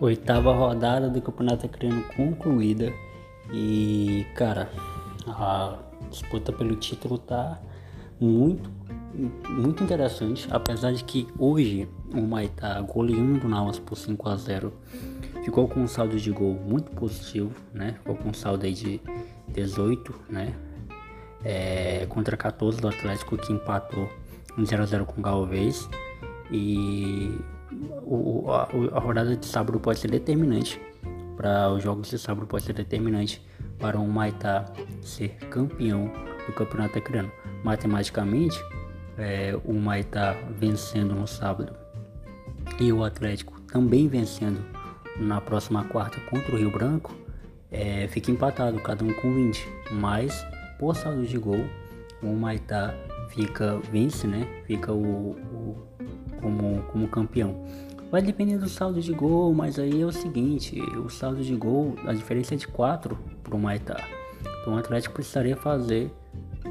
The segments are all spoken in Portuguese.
Oitava rodada do Campeonato Acreano concluída e, cara, a disputa pelo título tá muito, muito interessante. Apesar de que hoje o Maitá goleando o Nauas por 5 a 0 ficou com um saldo de gol muito positivo, né? Ficou com um saldo aí de 18, né? É, contra 14 do Atlético que empatou em 0 a 0 com o Galvez e o, a, a, rodada de sábado pode ser determinante para os jogos de sábado pode ser determinante para o Maitá ser campeão do campeonato acreano. Matematicamente, é, o Maitá vencendo no sábado e o Atlético também vencendo na próxima quarta contra o Rio Branco, é, fica empatado, cada um com 20. Mas por saldo de gol, o Maitá fica vence, né? Fica o, o como, como campeão. Vai depender do saldo de gol, mas aí é o seguinte, o saldo de gol, a diferença é de 4 para o Maitá. Então o Atlético precisaria fazer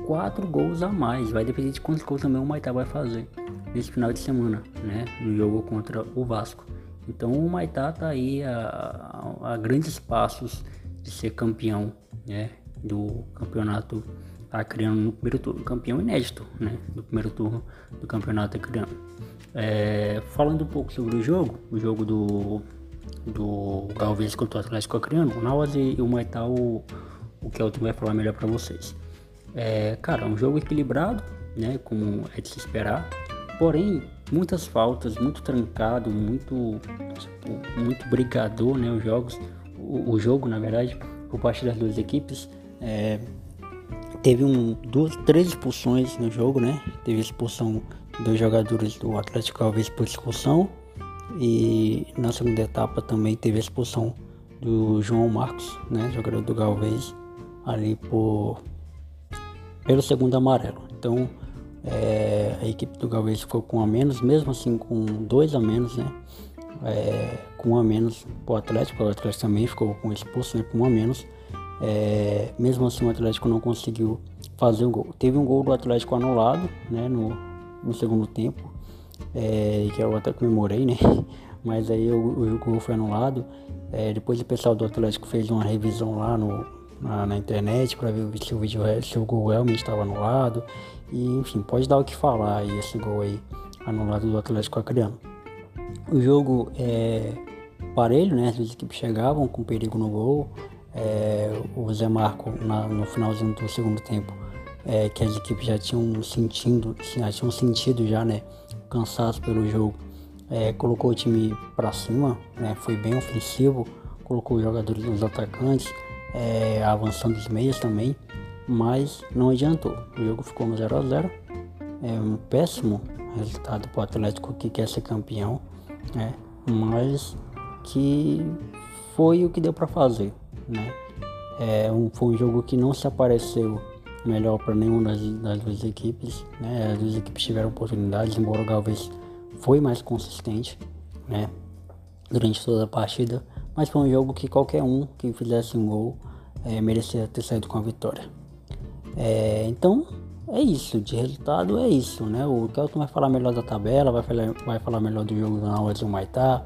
4 gols a mais. Vai depender de quantos gols também o Maitá vai fazer nesse final de semana, né? No jogo contra o Vasco. Então o Maitá tá aí a, a, a grandes passos de ser campeão, né? Do campeonato acreano no primeiro turno, campeão inédito, né? Do primeiro turno do campeonato acreano. É, falando um pouco sobre o jogo, o jogo do, do Galvez contra o Atlético Acreano, o Nauas e o Maitá, o, o Kelton vai falar melhor para vocês. É, cara, um jogo equilibrado, né, como é de se esperar, porém, muitas faltas, muito trancado, muito, tipo, muito brigador, né, os jogos, o, o, jogo, na verdade, por parte das duas equipes, é, teve um, duas, três expulsões no jogo, né, teve expulsão dois jogadores do Atlético Alves por expulsão e na segunda etapa também teve a expulsão do João Marcos, né, jogador do Galvez, ali por pelo segundo amarelo. Então é, a equipe do Galvez ficou com um a menos, mesmo assim com dois a menos, né? É, com um a menos o Atlético, o Atlético também ficou com expulso, né, com um a menos. É, mesmo assim o Atlético não conseguiu fazer um gol. Teve um gol do Atlético anulado, né, no, no segundo tempo, é, que eu até comemorei, né? Mas aí o, o gol foi anulado. É, depois o pessoal do Atlético fez uma revisão lá no, na, na internet para ver se o vídeo se o gol realmente estava anulado. E enfim, pode dar o que falar aí esse gol aí anulado do Atlético Acreano. O jogo é parelho, né? As equipes chegavam com perigo no gol. É, o Zé Marco na, no finalzinho do segundo tempo é, que as equipes já tinham sentindo, já tinham sentido já, né, cansaço pelo jogo, é, colocou o time para cima, né, foi bem ofensivo, colocou os jogadores, os atacantes, é, avançando os meios também, mas não adiantou. O jogo ficou no 0 a 0 é um péssimo resultado para o Atlético que quer ser campeão, né, mas que foi o que deu para fazer, né. É um, foi um jogo que não se apareceu melhor para nenhuma das, das, duas equipes. Né? As duas equipes tiveram oportunidades, embora o Galvez foi mais consistente né? durante toda a partida. Mas foi um jogo que qualquer um que fizesse um gol é, merecia ter saído com a vitória. É, então é isso, de resultado é isso, né? O Kelton vai falar melhor da tabela, vai falar, vai falar melhor do jogo na hora de Maitá,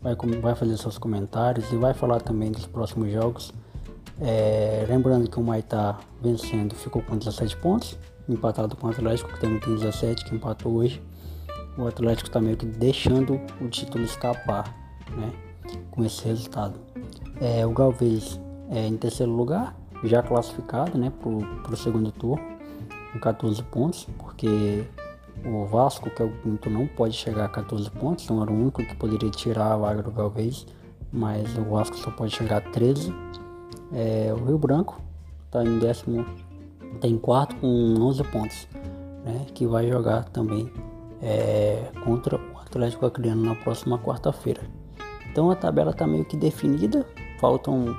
vai, vai fazer seus comentários e vai falar também dos próximos jogos. É, lembrando que o Maitá vencendo ficou com 17 pontos, empatado com o Atlético, que também tem 17, que empatou hoje. O Atlético está meio que deixando o título escapar né, com esse resultado. É, o Galvez é em terceiro lugar, já classificado né, para o segundo turno, com 14 pontos, porque o Vasco, que é o quinto, não pode chegar a 14 pontos, então era o único que poderia tirar a vaga do Galvez, mas o Vasco só pode chegar a 13 é, o Rio Branco está em décimo, tem quarto com 11 pontos, né, que vai jogar também é, contra o Atlético Acreano na próxima quarta-feira. Então a tabela está meio que definida, faltam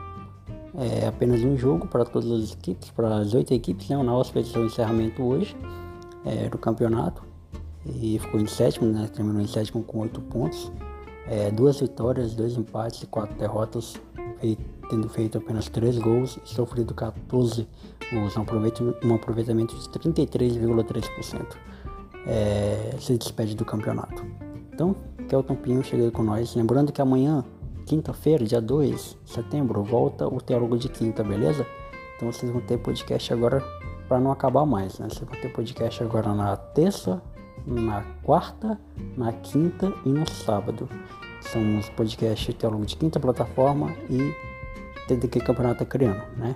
é, apenas um jogo para todas as equipes, para as oito equipes. Né? O Nauas fez seu encerramento hoje é, do campeonato e ficou em sétimo, né? terminou em sétimo com oito pontos. É, duas vitórias, dois empates e quatro derrotas tendo feito apenas 3 gols e sofrido 14 gols, um aproveitamento de 33,3%. É, se despede do campeonato. Então, Kelton Pinho chega com nós. Lembrando que amanhã quinta-feira, dia 2 de setembro, volta o Teólogo de Quinta, beleza? Então vocês vão ter podcast agora para não acabar mais, né? Vocês vão ter podcast agora na terça, na quarta, na quinta e no sábado. São os podcasts Teólogo de Quinta plataforma e TDQ Campeonato Acreano, né?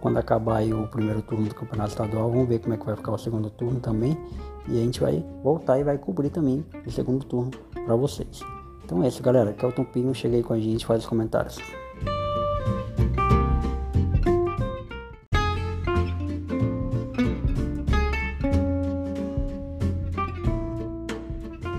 Quando acabar o primeiro turno do Campeonato Estadual, vamos ver como é que vai ficar o segundo turno também. E a gente vai voltar e vai cobrir também o segundo turno para vocês. Então é isso, galera. Kelton Pinho, chega aí com a gente, faz os comentários.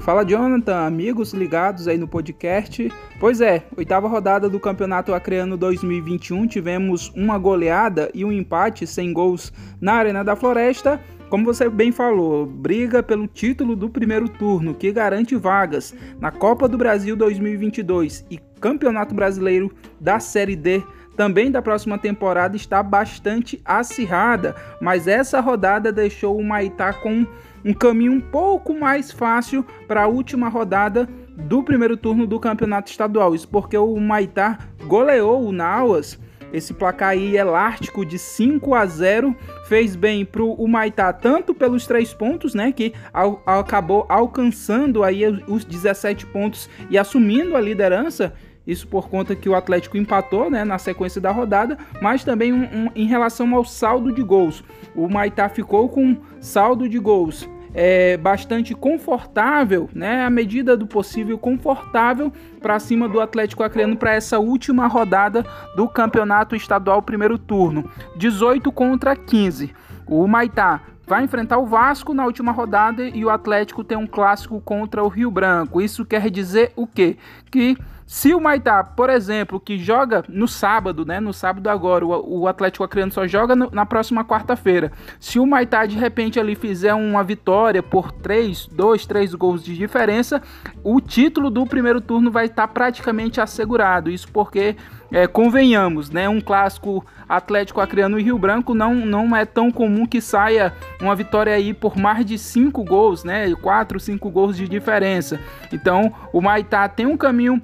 Fala Jonathan, amigos ligados aí no podcast. Pois é, oitava rodada do Campeonato Acreano 2021, tivemos uma goleada e um empate sem gols na Arena da Floresta. Como você bem falou, briga pelo título do primeiro turno, que garante vagas na Copa do Brasil 2022 e Campeonato Brasileiro da Série D também da próxima temporada está bastante acirrada, mas essa rodada deixou o Maitá com um caminho um pouco mais fácil para a última rodada do primeiro turno do campeonato estadual. Isso porque o Maitá goleou o Nauas. Esse placar aí elástico de 5 a 0 fez bem para o Maitá, tanto pelos três pontos, né? Que ao, acabou alcançando aí os 17 pontos e assumindo a liderança. Isso por conta que o Atlético empatou né, na sequência da rodada, mas também um, um, em relação ao saldo de gols. O Maitá ficou com saldo de gols é, bastante confortável, né, à medida do possível confortável para cima do Atlético Acreano para essa última rodada do Campeonato Estadual primeiro turno, 18 contra 15. O Maitá vai enfrentar o Vasco na última rodada e o Atlético tem um clássico contra o Rio Branco. Isso quer dizer o quê? Que se o Maitá, por exemplo, que joga no sábado, né? No sábado agora, o, Atlético Acreano só joga no, na próxima quarta-feira. Se o Maitá de repente ali fizer uma vitória por 3, 2, 3 gols de diferença, o título do primeiro turno vai estar praticamente assegurado. Isso porque, é, convenhamos, né? Um clássico Atlético Acreano e Rio Branco não, não é tão comum que saia uma vitória aí por mais de 5 gols, né? 4, 5 gols de diferença. Então, o Maitá tem um caminho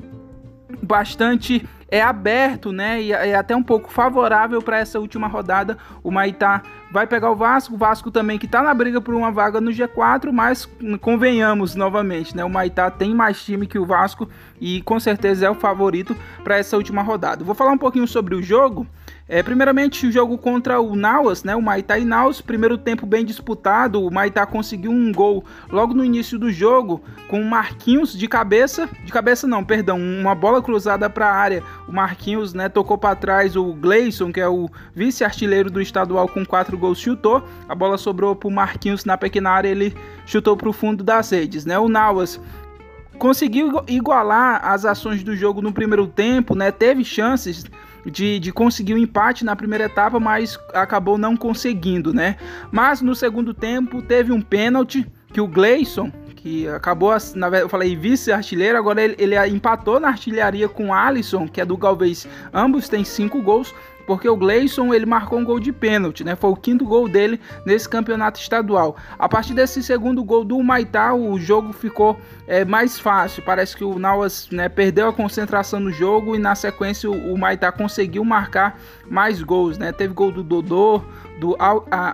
bastante é aberto, né? E é até um pouco favorável para essa última rodada. O Maitá vai pegar o Vasco, o Vasco também que está na briga por uma vaga no G4, mas convenhamos novamente, né? O Maitá tem mais time que o Vasco e com certeza é o favorito para essa última rodada. Vou falar um pouquinho sobre o jogo. É, primeiramente, o jogo contra o Nauas, né? O Maitá e Naus, primeiro tempo bem disputado. O Maitá conseguiu um gol logo no início do jogo com o Marquinhos de cabeça, de cabeça não, perdão, uma bola cruzada para a área. O Marquinhos, né, tocou para trás o Gleison, que é o vice-artilheiro do estadual com quatro gols, chutou. A bola sobrou para o Marquinhos na pequena área, ele chutou para o fundo das redes, né? O Nauas conseguiu igualar as ações do jogo no primeiro tempo, né? Teve chances de, de conseguir o um empate na primeira etapa, mas acabou não conseguindo, né? Mas no segundo tempo teve um pênalti que o Gleison, que acabou, na verdade, eu falei vice-artilheiro, agora ele, ele empatou na artilharia com o Alisson, que é do Galvez. Ambos têm cinco gols porque o Gleison ele marcou um gol de pênalti, né? Foi o quinto gol dele nesse campeonato estadual. A partir desse segundo gol do Maitá, o jogo ficou é, mais fácil. Parece que o Nauas né, perdeu a concentração no jogo e na sequência o, o Maitá conseguiu marcar mais gols, né? Teve gol do Dodô, do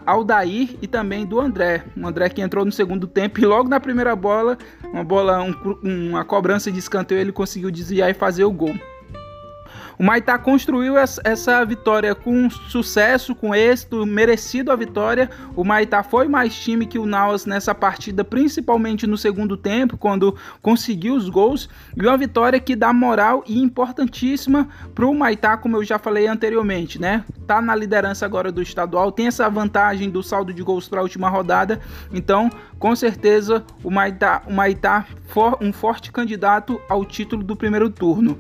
Aldair e também do André. O André que entrou no segundo tempo e logo na primeira bola, uma bola, um, uma cobrança de escanteio, ele conseguiu desviar e fazer o gol. O Maitá construiu essa vitória com sucesso, com êxito, merecido a vitória. O Maitá foi mais time que o Nauas nessa partida, principalmente no segundo tempo, quando conseguiu os gols. E uma vitória que dá moral e importantíssima para o Maitá, como eu já falei anteriormente, né? Tá na liderança agora do estadual, tem essa vantagem do saldo de gols para a última rodada. Então, com certeza, o Maitá, o Maitá for, um forte candidato ao título do primeiro turno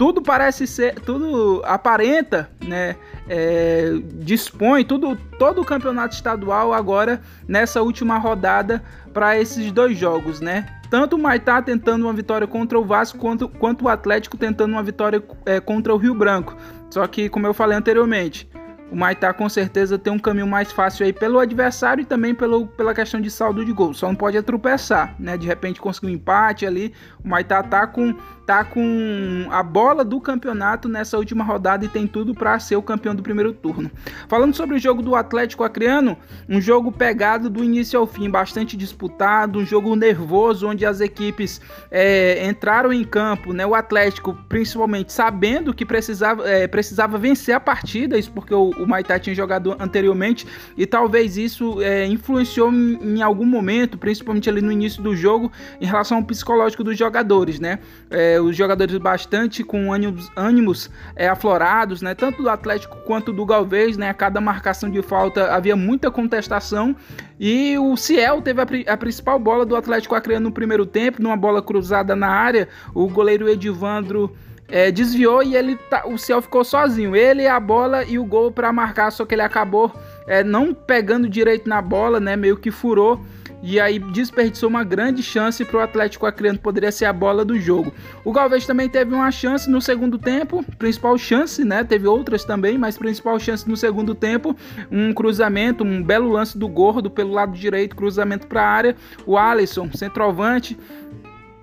tudo parece ser, tudo aparenta, né? É, dispõe tudo, todo o campeonato estadual agora nessa última rodada para esses dois jogos, né? Tanto o Maitá tentando uma vitória contra o Vasco quanto, quanto o Atlético tentando uma vitória é, contra o Rio Branco. Só que, como eu falei anteriormente, o Maitá com certeza tem um caminho mais fácil aí pelo adversário e também pelo, pela questão de saldo de gol. Só não pode atropeçar, né? De repente conseguir um empate ali. O Maitá tá com, tá com a bola do campeonato nessa última rodada e tem tudo para ser o campeão do primeiro turno. Falando sobre o jogo do Atlético Acreano, um jogo pegado do início ao fim, bastante disputado, um jogo nervoso onde as equipes é, entraram em campo, né? O Atlético principalmente sabendo que precisava, é, precisava vencer a partida, isso porque o, o Maitá tinha jogado anteriormente e talvez isso é, influenciou em, em, algum momento, principalmente ali no início do jogo, em relação ao psicológico dos jogadores, né? É, os jogadores bastante com ânimos, ânimos é, aflorados, né? Tanto do Atlético quanto do Galvez, né? A cada marcação de falta havia muita contestação e o Ciel teve a, a principal bola do Atlético Acreano no primeiro tempo, numa bola cruzada na área, o goleiro Edivandro é, desviou e ele tá, o Ciel ficou sozinho. Ele, a bola e o gol para marcar, só que ele acabou é, não pegando direito na bola, né? Meio que furou. E aí desperdiçou uma grande chance para o Atlético Acreano, poderia ser a bola do jogo. O Galvez também teve uma chance no segundo tempo, principal chance, né? Teve outras também, mas principal chance no segundo tempo, um cruzamento, um belo lance do Gordo pelo lado direito, cruzamento para a área. O Alisson, centroavante,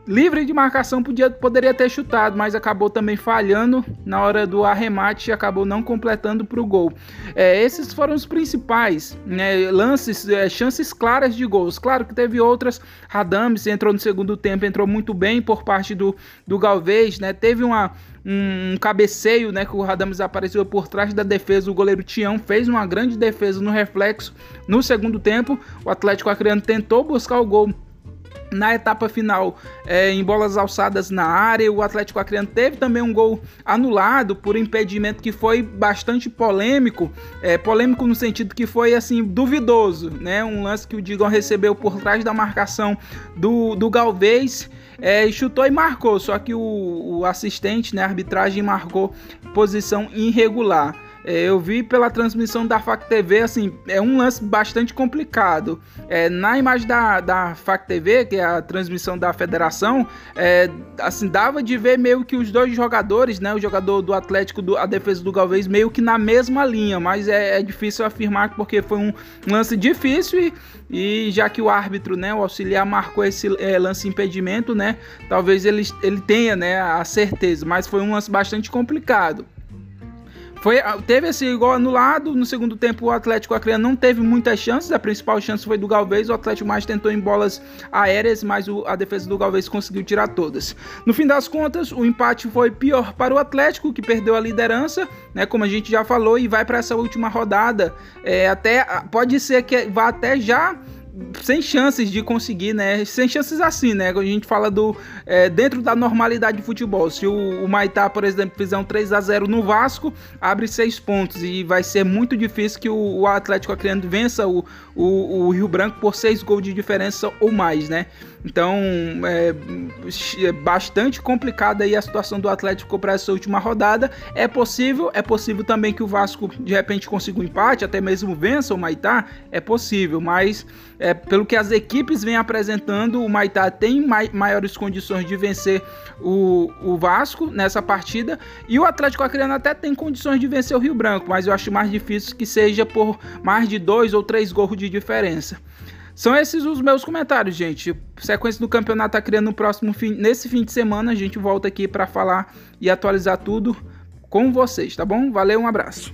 livre de marcação podia, poderia ter chutado, mas acabou também falhando na hora do arremate e acabou não completando para o gol. É, esses foram os principais né, lances, é, chances claras de gols. Claro que teve outras. Radames entrou no segundo tempo, entrou muito bem por parte do, do Galvez, né? Teve uma, um cabeceio, né, que o Radames apareceu por trás da defesa, o goleiro Tião fez uma grande defesa no reflexo no segundo tempo. O Atlético Acreano tentou buscar o gol na etapa final é, em bolas alçadas na área. O Atlético Acreano teve também um gol anulado por impedimento que foi bastante polêmico, é, polêmico no sentido que foi assim duvidoso, né? Um lance que o Digão recebeu por trás da marcação do, do Galvez. É, chutou e marcou, só que o, o assistente, né, a arbitragem marcou posição irregular. É, eu vi pela transmissão da FAC TV, assim, é um lance bastante complicado. É, na imagem da, da FAC TV, que é a transmissão da federação, é, assim, dava de ver meio que os dois jogadores, né, o jogador do Atlético, do, a defesa do Galvez, meio que na mesma linha, mas é, é difícil afirmar porque foi um lance difícil e, e já que o árbitro, né, o auxiliar marcou esse é, lance impedimento, né, talvez ele, ele tenha, né, a certeza, mas foi um lance bastante complicado. Foi, ah, teve esse gol anulado. No segundo tempo, o Atlético Acreano não teve muitas chances. A principal chance foi do Galvez. O Atlético mais tentou em bolas aéreas, mas o, a defesa do Galvez conseguiu tirar todas. No fim das contas, o empate foi pior para o Atlético, que perdeu a liderança, né? Como a gente já falou, e vai para essa última rodada. É, até pode ser que vá até já sem chances de conseguir, né? Sem chances assim, né? Quando a gente fala do é, dentro da normalidade de futebol. Se o, o Maitá, por exemplo, fizer um 3 a 0 no Vasco, abre seis pontos e vai ser muito difícil que o, o Atlético Acreano vença o, o, o, Rio Branco por seis gols de diferença ou mais, né? Então é, é bastante complicada aí a situação do Atlético para essa última rodada. É possível, é possível também que o Vasco de repente consiga um empate, até mesmo vença o Maitá, é possível, mas é, pelo que as equipes vêm apresentando, o Maitá tem mai maiores condições de vencer o, o Vasco nessa partida e o Atlético Acreano até tem condições de vencer o Rio Branco, mas eu acho mais difícil que seja por mais de dois ou três gols de diferença. São esses os meus comentários, gente. Sequência do campeonato criando no próximo fim, nesse fim de semana. A gente volta aqui para falar e atualizar tudo com vocês, tá bom? Valeu, um abraço.